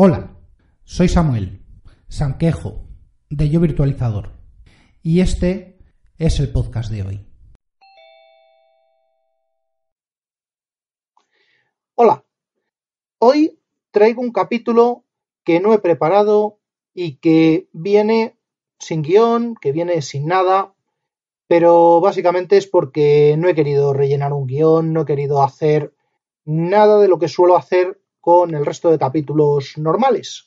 Hola, soy Samuel, Sanquejo, de Yo Virtualizador, y este es el podcast de hoy. Hola, hoy traigo un capítulo que no he preparado y que viene sin guion, que viene sin nada, pero básicamente es porque no he querido rellenar un guion, no he querido hacer nada de lo que suelo hacer con el resto de capítulos normales.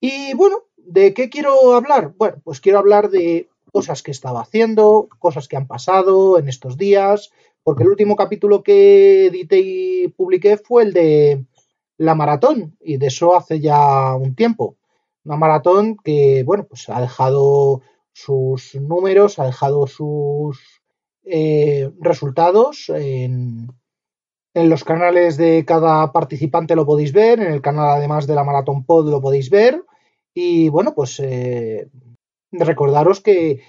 Y bueno, ¿de qué quiero hablar? Bueno, pues quiero hablar de cosas que estaba haciendo, cosas que han pasado en estos días, porque el último capítulo que edité y publiqué fue el de la maratón, y de eso hace ya un tiempo. Una maratón que, bueno, pues ha dejado sus números, ha dejado sus eh, resultados en, en los canales de cada participante lo podéis ver, en el canal además de la Maratón Pod lo podéis ver. Y bueno, pues eh, recordaros que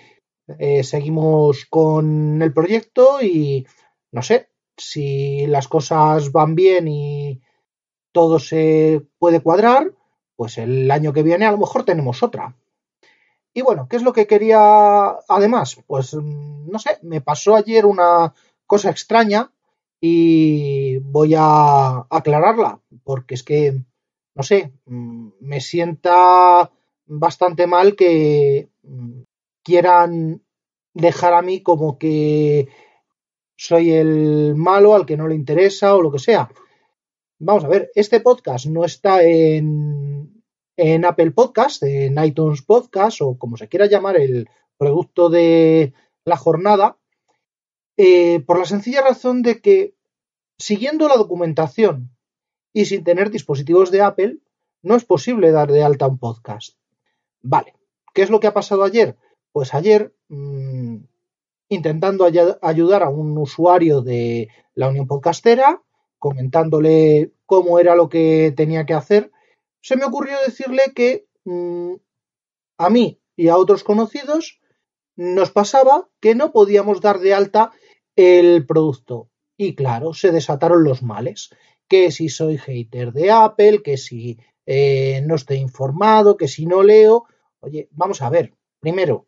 eh, seguimos con el proyecto y no sé, si las cosas van bien y todo se puede cuadrar, pues el año que viene a lo mejor tenemos otra. Y bueno, ¿qué es lo que quería además? Pues no sé, me pasó ayer una cosa extraña y voy a aclararla, porque es que, no sé, mm, me sienta bastante mal que mm, quieran dejar a mí como que soy el malo al que no le interesa o lo que sea. Vamos a ver, este podcast no está en, en Apple Podcast, en iTunes Podcast o como se quiera llamar el producto de la jornada, eh, por la sencilla razón de que, siguiendo la documentación y sin tener dispositivos de Apple, no es posible dar de alta un podcast. Vale, ¿qué es lo que ha pasado ayer? Pues ayer, mmm, intentando ay ayudar a un usuario de la Unión Podcastera, comentándole cómo era lo que tenía que hacer, se me ocurrió decirle que mmm, a mí y a otros conocidos nos pasaba que no podíamos dar de alta el producto. Y claro, se desataron los males. Que si soy hater de Apple, que si eh, no estoy informado, que si no leo. Oye, vamos a ver. Primero,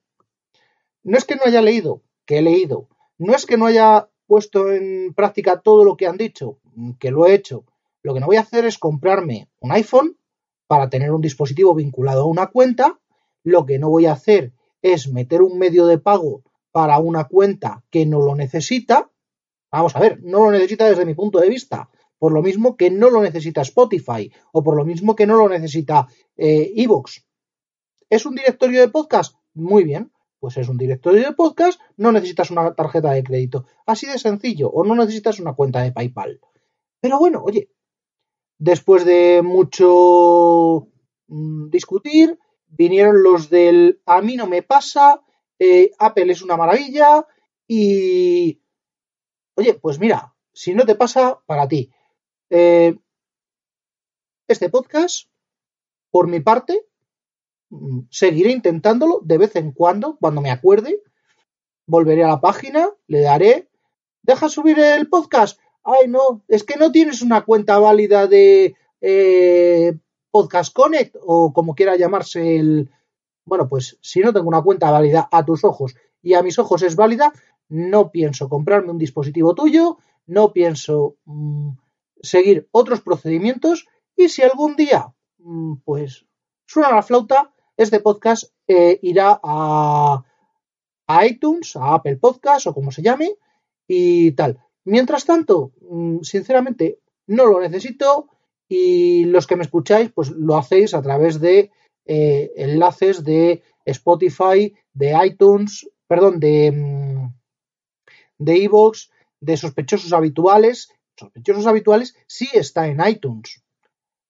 no es que no haya leído, que he leído. No es que no haya puesto en práctica todo lo que han dicho, que lo he hecho. Lo que no voy a hacer es comprarme un iPhone para tener un dispositivo vinculado a una cuenta. Lo que no voy a hacer es meter un medio de pago para una cuenta que no lo necesita, vamos a ver, no lo necesita desde mi punto de vista, por lo mismo que no lo necesita Spotify o por lo mismo que no lo necesita Evox. Eh, ¿Es un directorio de podcast? Muy bien, pues es un directorio de podcast, no necesitas una tarjeta de crédito, así de sencillo, o no necesitas una cuenta de PayPal. Pero bueno, oye, después de mucho mmm, discutir, vinieron los del a mí no me pasa, eh, Apple es una maravilla y... Oye, pues mira, si no te pasa, para ti. Eh, este podcast, por mi parte, mm, seguiré intentándolo de vez en cuando, cuando me acuerde. Volveré a la página, le daré. ¿Deja subir el podcast? Ay, no, es que no tienes una cuenta válida de eh, Podcast Connect o como quiera llamarse el, bueno, pues si no tengo una cuenta válida a tus ojos y a mis ojos es válida, no pienso comprarme un dispositivo tuyo, no pienso mmm, seguir otros procedimientos y si algún día, mmm, pues, suena la flauta, este podcast eh, irá a, iTunes, a Apple Podcast o como se llame y tal. Mientras tanto, mmm, sinceramente, no lo necesito y los que me escucháis, pues lo hacéis a través de eh, enlaces de Spotify, de iTunes, perdón, de mm, de iVoox, de sospechosos habituales. Sospechosos habituales sí está en iTunes.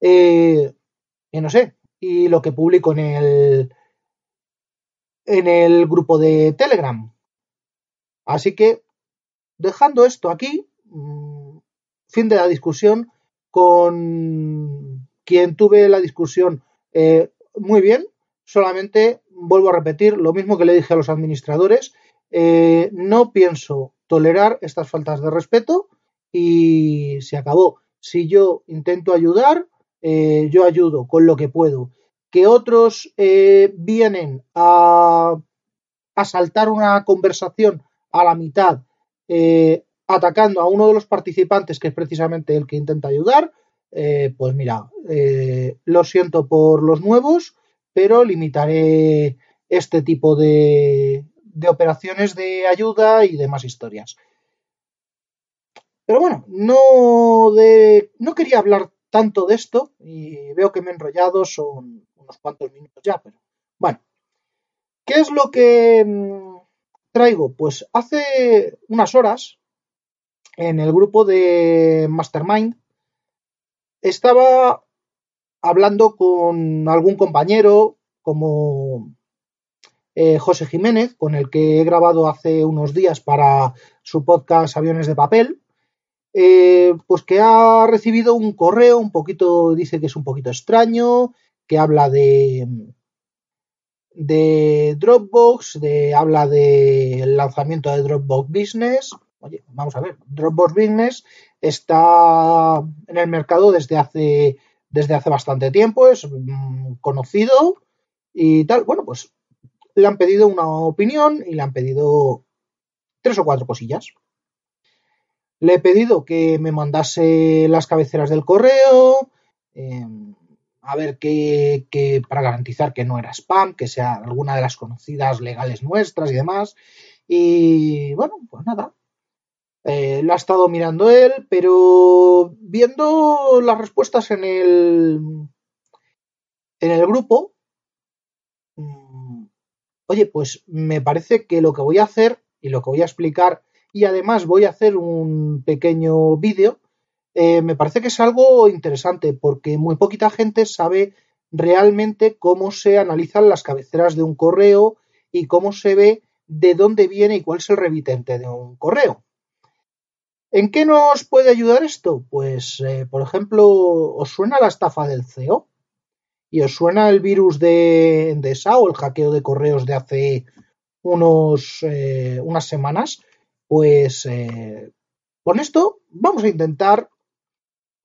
eh, y no sé, y lo que publico en el, en el grupo de Telegram. Así que, dejando esto aquí, mm, fin de la discusión con quien tuve la discusión eh, muy bien, solamente vuelvo a repetir lo mismo que le dije a los administradores, eh, no pienso tolerar estas faltas de respeto y se acabó. Si yo intento ayudar, eh, yo ayudo con lo que puedo. Que otros eh, vienen a, a, saltar una conversación a la mitad atacando a uno de los participantes que es precisamente el que intenta ayudar, pues mira, lo siento por los nuevos, pero limitaré este tipo de, de operaciones de ayuda y demás historias. Pero bueno, no, de, no quería hablar tanto de esto y veo que me he enrollado, son unos cuantos minutos ya, pero bueno. ¿Qué es lo que mm, traigo? Pues hace unas horas en el grupo de Mastermind estaba hablando con algún compañero como eh, José Jiménez, con el que he grabado hace unos días para su podcast Aviones de Papel, eh, pues que ha recibido un correo un poquito, dice que es un poquito extraño, que habla de, de Dropbox, de, habla del lanzamiento de Dropbox Business. Oye, vamos a ver, Dropbox Business está en el mercado desde hace, desde hace bastante tiempo, es mm, conocido y tal. Bueno, pues le han pedido una opinión y le han pedido tres o cuatro cosillas. Le he pedido que me mandase las cabeceras del correo, em, a ver que, para garantizar que no era spam, que sea alguna de las conocidas legales nuestras y demás. Y bueno, pues nada. Eh, lo ha estado mirando él, pero viendo las respuestas en el en el grupo, oye, pues me parece que lo que voy a hacer y lo que voy a explicar y además voy a hacer un pequeño vídeo, eh, me parece que es algo interesante porque muy poquita gente sabe realmente cómo se analizan las cabeceras de un correo y cómo se ve de dónde viene y cuál es el remitente de un correo. ¿En qué nos puede ayudar esto? Pues, eh, por ejemplo, ¿os suena la estafa del CEO? y os suena el virus de Endesa o el hackeo de correos de hace unos, eh, unas semanas, pues eh, con esto vamos a intentar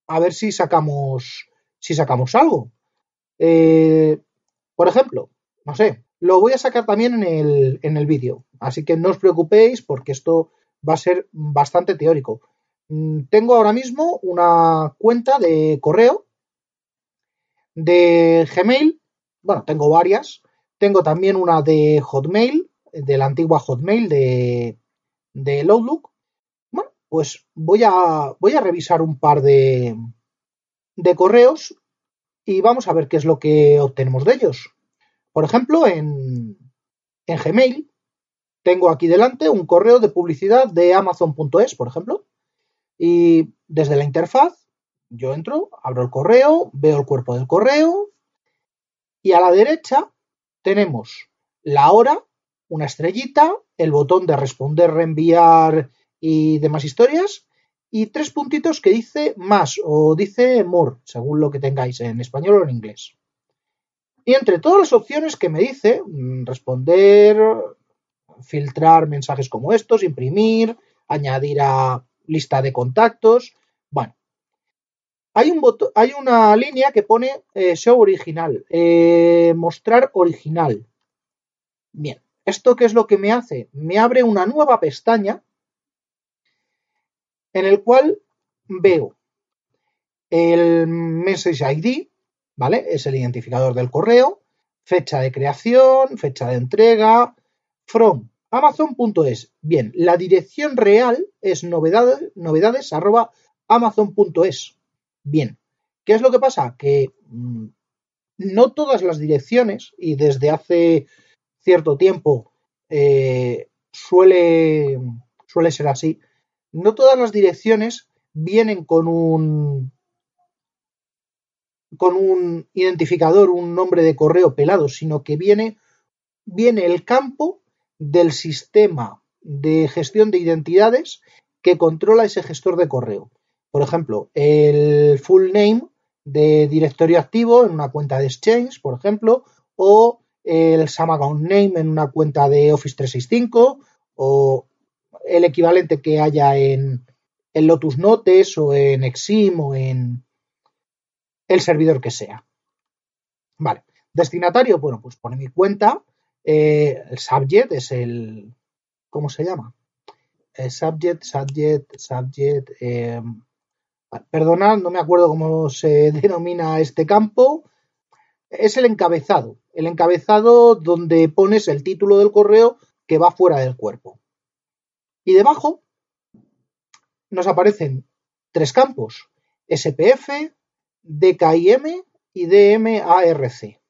a ver si sacamos, si sacamos algo. Por ejemplo, no sé, lo voy a sacar también en el, en el vídeo, así que no os preocupéis porque esto va a ser bastante teórico. Mm, tengo ahora mismo una cuenta de correo de Gmail, bueno, tengo varias. Tengo también una de Hotmail, de la antigua Hotmail de, de Outlook. Bueno, pues voy a, voy a revisar un par de, de correos y vamos a ver qué es lo que obtenemos de ellos. Por ejemplo, en, en Gmail tengo aquí delante un correo de publicidad de Amazon.es, por ejemplo, y desde la interfaz yo entro, abro el correo, veo el cuerpo del correo y a la derecha tenemos la hora, una estrellita, el botón de responder, reenviar y demás historias y tres puntitos que dice más o dice more, según lo que tengáis en español o en inglés. Y entre todas las opciones que me dice, mm, responder, filtrar mensajes como estos, imprimir, añadir a lista de contactos, bueno, hay, un hay una línea que pone eh, show original, eh, mostrar original. Bien, ¿esto qué es lo que me hace? Me abre una nueva pestaña en el cual veo el Message ID, ¿vale? Es el identificador del correo, fecha de creación, fecha de entrega, from amazon.es. Bien, la dirección real es novedades. Bien, ¿qué es lo que pasa? Que mm, no todas las direcciones, y desde hace cierto tiempo eh, suele, suele ser así, no todas las direcciones vienen con un con un identificador, un nombre de correo pelado, sino que viene, viene el campo del sistema de gestión de identidades que controla ese gestor de correo. Por ejemplo, el full name de directorio activo en una cuenta de Exchange, por ejemplo, o el Samagon Name en una cuenta de Office 365, o el equivalente que haya en, en Lotus Notes o en Exim o en el servidor que sea. Vale. Destinatario, bueno, pues pone mi cuenta. Eh, el subject es el. ¿Cómo se llama? El subject, subject, subject. Eh, perdonad, no me acuerdo cómo se denomina este campo. Es el encabezado. El encabezado donde pones el título del correo que va fuera del cuerpo. Y debajo nos aparecen tres campos. SPF, DKIM y DMARC.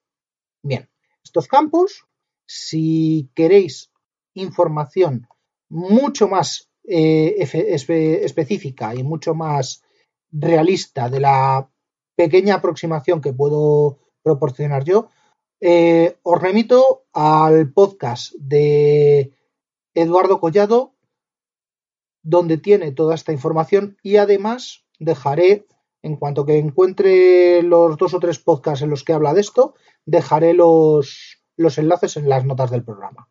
Bien, estos campos, si queréis información mucho más eh, específica y mucho más realista de la pequeña aproximación que puedo proporcionar yo, eh, os remito al podcast de Eduardo Collado, donde tiene toda esta información y además dejaré en cuanto que encuentre los dos o tres podcasts en los que habla de esto, dejaré los, los enlaces en las notas del programa.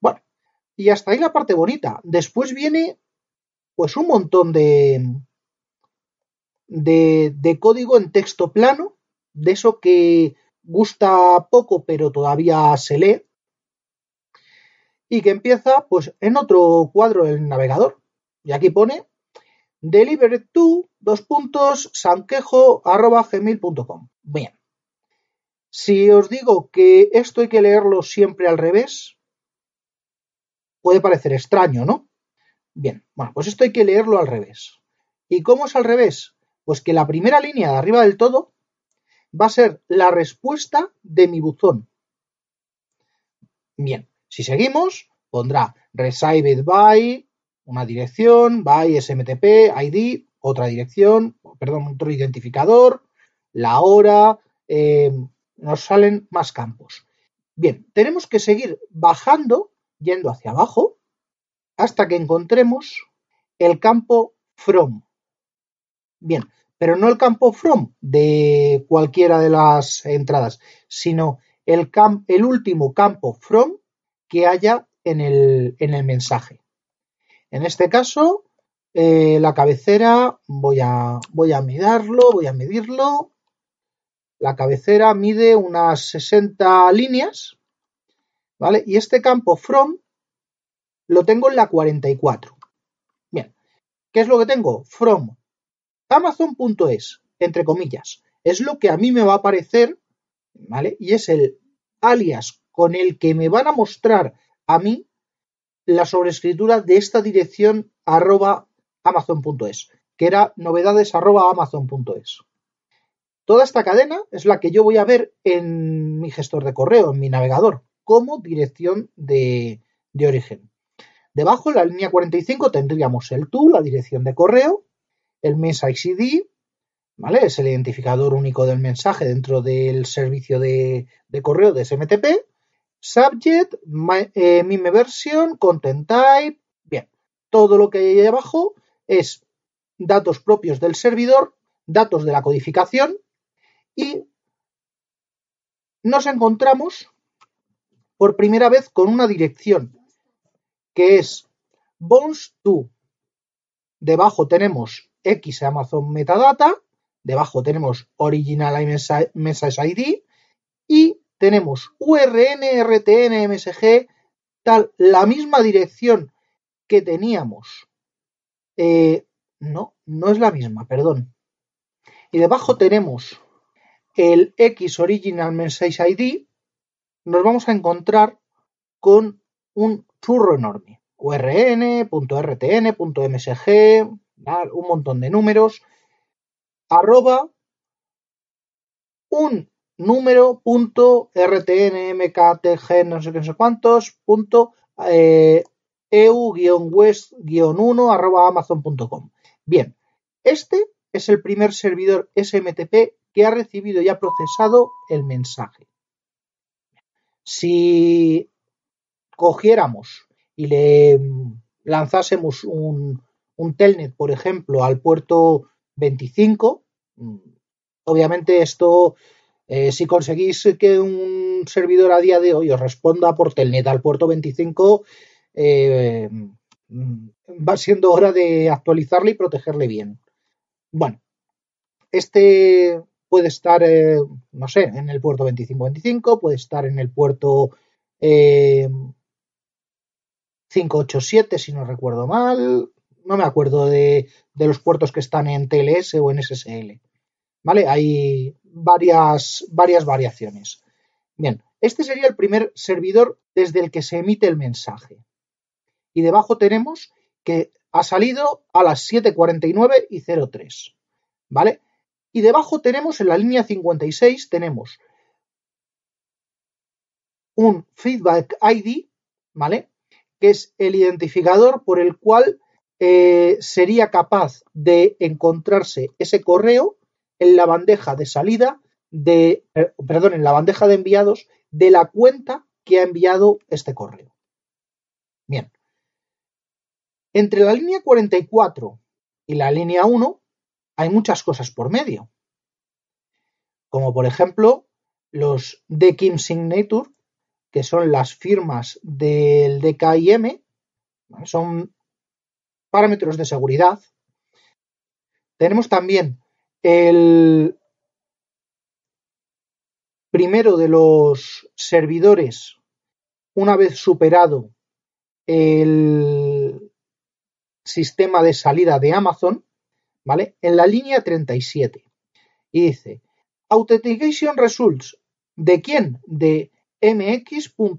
Bueno, y hasta ahí la parte bonita. Después viene pues un montón de, de, código en texto plano, de eso que gusta poco pero todavía se lee, y que empieza pues en otro cuadro del navegador. Y aquí pone delivered to dos puntos sanquejo arroba gmail.com. Bien. Si os digo que esto hay que leerlo siempre al revés, puede parecer extraño, ¿no? Bien, bueno, pues esto hay que leerlo al revés. ¿Y cómo es al revés? Pues que la primera línea de arriba del todo va a ser la respuesta de mi buzón. Bien, si seguimos, pondrá received by una dirección, by SMTP, ID, otra dirección, perdón, otro identificador, la hora, eh, nos salen más campos. Bien, tenemos que seguir bajando, yendo hacia abajo, hasta que encontremos el campo from. Bien, pero no el campo from de cualquiera de las entradas, sino el, el último campo from que haya en el, en el mensaje. En este caso, eh, la cabecera, voy a, voy a mirarlo, voy a medirlo. La cabecera mide unas 60 líneas, ¿vale? Y este campo from lo tengo en la 44. Bien, ¿qué es lo que tengo? From Amazon.es, entre comillas. Es lo que a mí me va a aparecer, ¿vale? Y es el alias con el que me van a mostrar a mí la sobrescritura de esta dirección arroba amazon.es, que era novedades arroba amazon.es. Toda esta cadena es la que yo voy a ver en mi gestor de correo, en mi navegador, como dirección de, origen. Debajo, en la línea 45, tendríamos el to, la dirección de correo, el message ID, ¿vale? Es el identificador único del mensaje dentro del servicio de, correo de SMTP. Subject, eh, mime version, content type. Bien, todo lo que hay ahí abajo es datos propios del servidor, datos de la codificación y nos encontramos por primera vez con una dirección que es bones to. Debajo tenemos X Amazon Metadata, debajo tenemos Original Message ID y tenemos URN, RTN, MSG, tal, la misma dirección que teníamos. Eh, no, no es la misma, perdón. Y debajo tenemos el X Original Message ID. Nos vamos a encontrar con un churro enorme. URN.rtn.msg, un montón de números, arroba un número punto rtn mktg no sé qué no sé cuántos punto eh, eu-west-1 arroba amazon.com. Bien, este es el primer servidor SMTP que ha recibido y ha procesado el mensaje. Si cogiéramos y le lanzásemos un, un telnet, por ejemplo, al puerto 25, obviamente esto, eh, si conseguís que un servidor a día de hoy os responda por telnet al puerto 25, eh, va siendo hora de actualizarle y protegerle bien. Bueno, este puede estar, eh, no sé, en el puerto 2525, puede estar en el puerto 587, si no recuerdo mal. No me acuerdo de, de los puertos que están en TLS o en SSL. ¿Vale? Hay varias, varias variaciones. Bien, este sería el primer servidor desde el que se emite el mensaje. Y debajo tenemos que ha salido a las 7.49 y 03. ¿Vale? Y debajo tenemos en la línea 56 tenemos un feedback ID, ¿vale? Que es el identificador por el cual eh, sería capaz de encontrarse ese correo en la bandeja de salida de, eh, perdón, en la bandeja de enviados de la cuenta que ha enviado este correo. Bien. Entre la línea 44 y la línea 1 hay muchas cosas por medio. Como por ejemplo los DKIM Signature, que son las firmas del DKIM, son parámetros de seguridad. Tenemos también el primero de los servidores, una vez superado el sistema de salida de Amazon, ¿vale? En la línea 37. Y dice, Authentication Results. ¿De quién? De mx.google.com,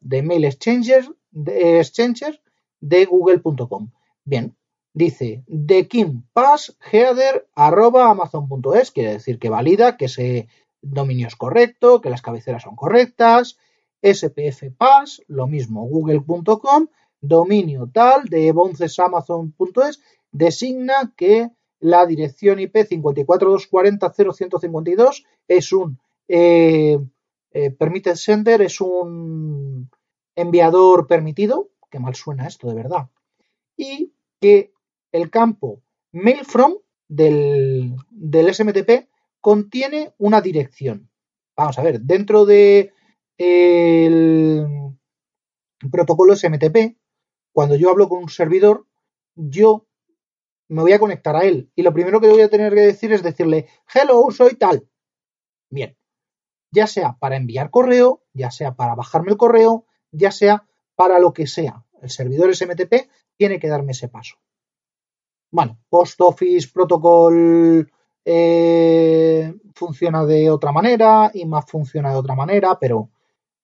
de Mail Exchanger, de, exchanger de google.com. Bien, dice de Kim Pass header arroba amazon.es, quiere decir que valida que ese dominio es correcto, que las cabeceras son correctas. SPF Pass, lo mismo, google.com, dominio tal de boncesamazon.es, designa que la dirección IP 54240.0152 es un eh, eh, permitted sender, es un enviador permitido, que mal suena esto de verdad, y que el campo mail from del, SMTP contiene una dirección. Vamos a ver, dentro de el protocolo SMTP, cuando yo hablo con un servidor, yo me voy a conectar a él y lo primero que voy a tener que decir es decirle, hello, soy tal. Bien, ya sea para enviar correo, ya sea para bajarme el correo, ya sea para lo que sea. El servidor SMTP tiene que darme ese paso. Bueno, Post Office Protocol eh, funciona de otra manera, y más funciona de otra manera, pero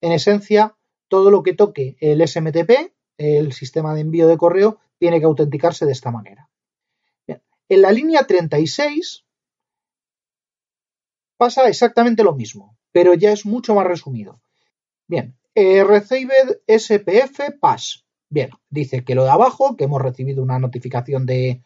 en esencia, todo lo que toque el SMTP, el sistema de envío de correo, tiene que autenticarse de esta manera. En la línea 36 pasa exactamente lo mismo, pero ya es mucho más resumido. Bien, Received SPF Pass. Bien, dice que lo de abajo, que hemos recibido una notificación de,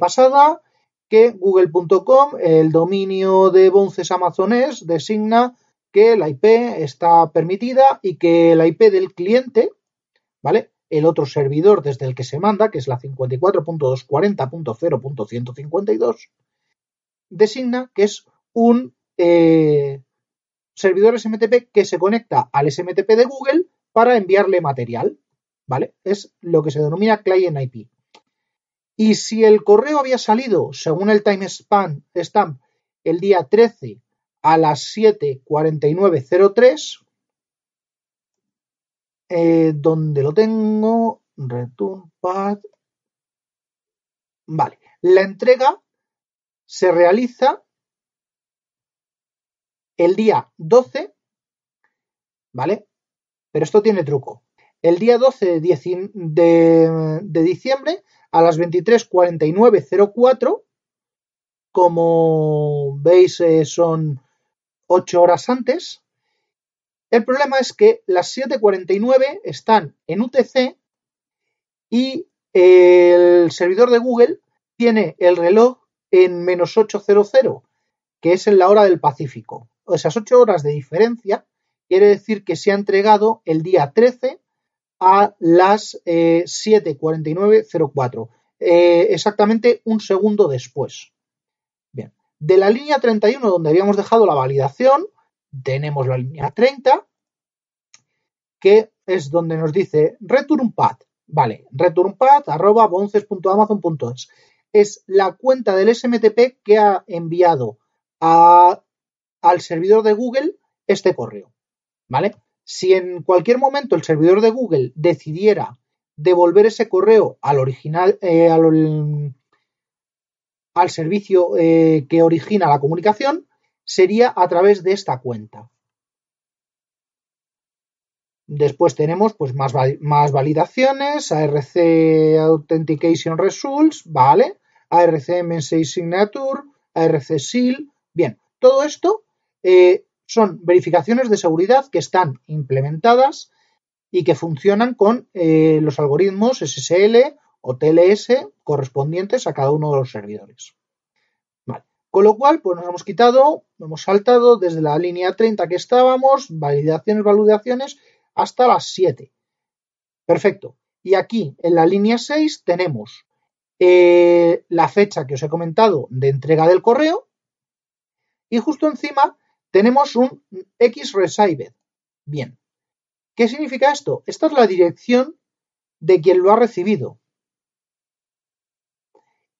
pasada, que google.com, el dominio de Bonces Amazones, designa que la IP está permitida y que la IP del cliente, ¿vale? El otro servidor desde el que se manda, que es la 54.240.0.152, designa que es un eh, servidor SMTP que se conecta al SMTP de Google para enviarle material. ¿Vale? Es lo que se denomina client IP. Y si el correo había salido, según el time span stamp, el día 13 a las 7.49.03, eh, donde lo tengo, return. Vale, la entrega se realiza el día 12, ¿vale? Pero esto tiene truco. El día 12 de, diciembre a las 23.49.04, como veis eh, son 8 horas antes, el problema es que las 7.49 están en UTC y el servidor de Google tiene el reloj en menos 800, que es en la hora del Pacífico. Esas ocho horas de diferencia quiere decir que se ha entregado el día 13 a las 7.49.04, eh, exactamente un segundo después. Bien, de la línea 31 donde habíamos dejado la validación, tenemos la línea 30, que es donde nos dice return path. Vale, returnpath arroba bonces.amazon.es. Es la cuenta del SMTP que ha enviado al servidor de Google este correo. ¿Vale? Si en cualquier momento el servidor de Google decidiera devolver ese correo al original, eh, al, al, servicio eh, que origina la comunicación, sería a través de esta cuenta. Después tenemos pues, más, validaciones, ARC Authentication Results, ¿vale? ARC Message Signature, ARC SEAL. Bien, todo esto eh, son verificaciones de seguridad que están implementadas y que funcionan con eh, los algoritmos SSL o TLS correspondientes a cada uno de los servidores. Con lo cual, pues nos hemos quitado, hemos saltado desde la línea 30 que estábamos, validaciones, validaciones, hasta las 7. Perfecto. Y aquí en la línea 6 tenemos eh, la fecha que os he comentado de entrega del correo y justo encima tenemos un X received. Bien. ¿Qué significa esto? Esta es la dirección de quien lo ha recibido.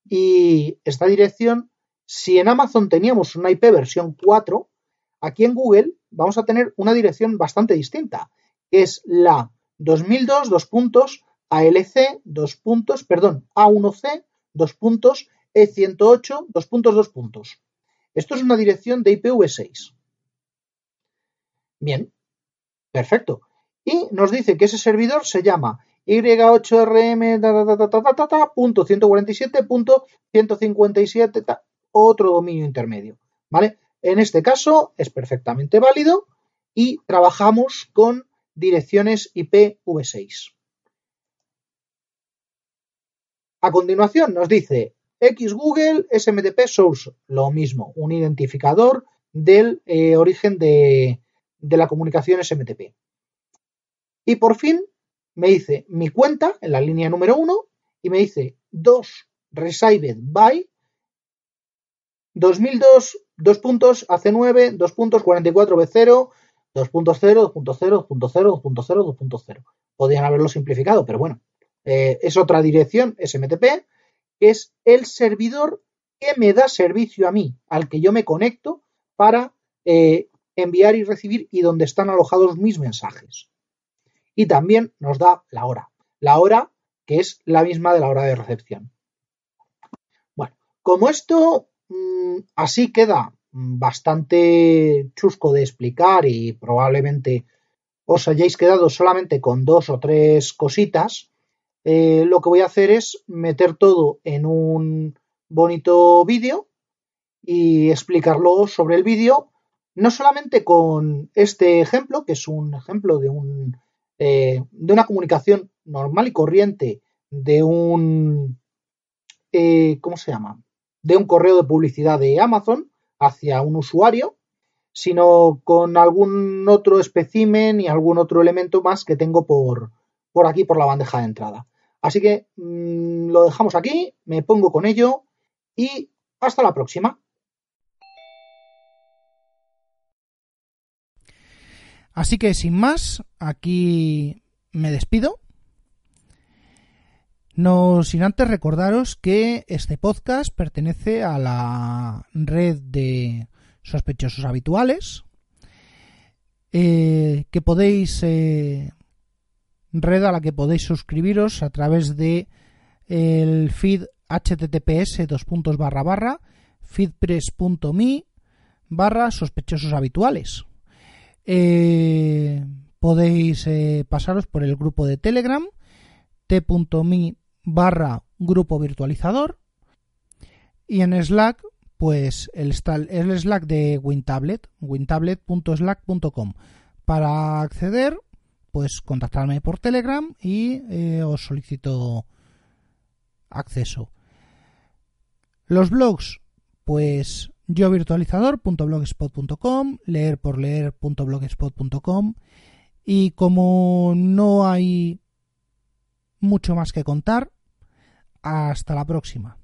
Y esta dirección, si en Amazon teníamos una IP versión 4, aquí en Google vamos a tener una dirección bastante distinta es la 2002, dos puntos, ALC, dos puntos, perdón, A1C, dos puntos, E108, dos puntos, dos puntos. Esto es una dirección de IPv6. Bien, perfecto. Y nos dice que ese servidor se llama y8rm.147.157, otro dominio intermedio. ¿Vale? En este caso es perfectamente válido y trabajamos con direcciones IPv6. A continuación nos dice X Google SMTP Source, lo mismo, un identificador del eh, origen de, de la comunicación SMTP. Y por fin me dice mi cuenta en la línea número 1 y me dice 2 received by 2002 2 puntos AC9 2 puntos 44 B0 2.0, 2.0, 2.0, 2.0, 2.0. Podrían haberlo simplificado, pero bueno, eh, es otra dirección, SMTP, que es el servidor que me da servicio a mí, al que yo me conecto para eh, enviar y recibir y donde están alojados mis mensajes. Y también nos da la hora. La hora que es la misma de la hora de recepción. Bueno, como esto así queda bastante chusco de explicar y probablemente os hayáis quedado solamente con dos o tres cositas, eh, lo que voy a hacer es meter todo en un bonito vídeo y explicarlo sobre el vídeo, no solamente con este ejemplo, que es un ejemplo de, un, eh, de una comunicación normal y corriente de un, eh, ¿cómo se llama? De un correo de publicidad de Amazon, hacia un usuario, sino con algún otro espécimen y algún otro elemento más que tengo por, por aquí, por la bandeja de entrada. Así que mmm, lo dejamos aquí, me pongo con ello y hasta la próxima. Así que sin más, aquí me despido. No sin antes recordaros que este podcast pertenece a la red de sospechosos habituales, eh, que podéis eh, red a la que podéis suscribiros a través de el feed https dos puntos barra barra feedpress.me barra sospechosos habituales. Eh, podéis pasaros por el grupo de Telegram t.me barra grupo virtualizador y en Slack pues el, Slack de WinTablet, wintablet.slack.com. Para acceder, pues contactarme por Telegram y eh, os solicito acceso. Los blogs, pues yovirtualizador.blogspot.com, leerporleer.blogspot.com y como no hay mucho más que contar, hasta la próxima.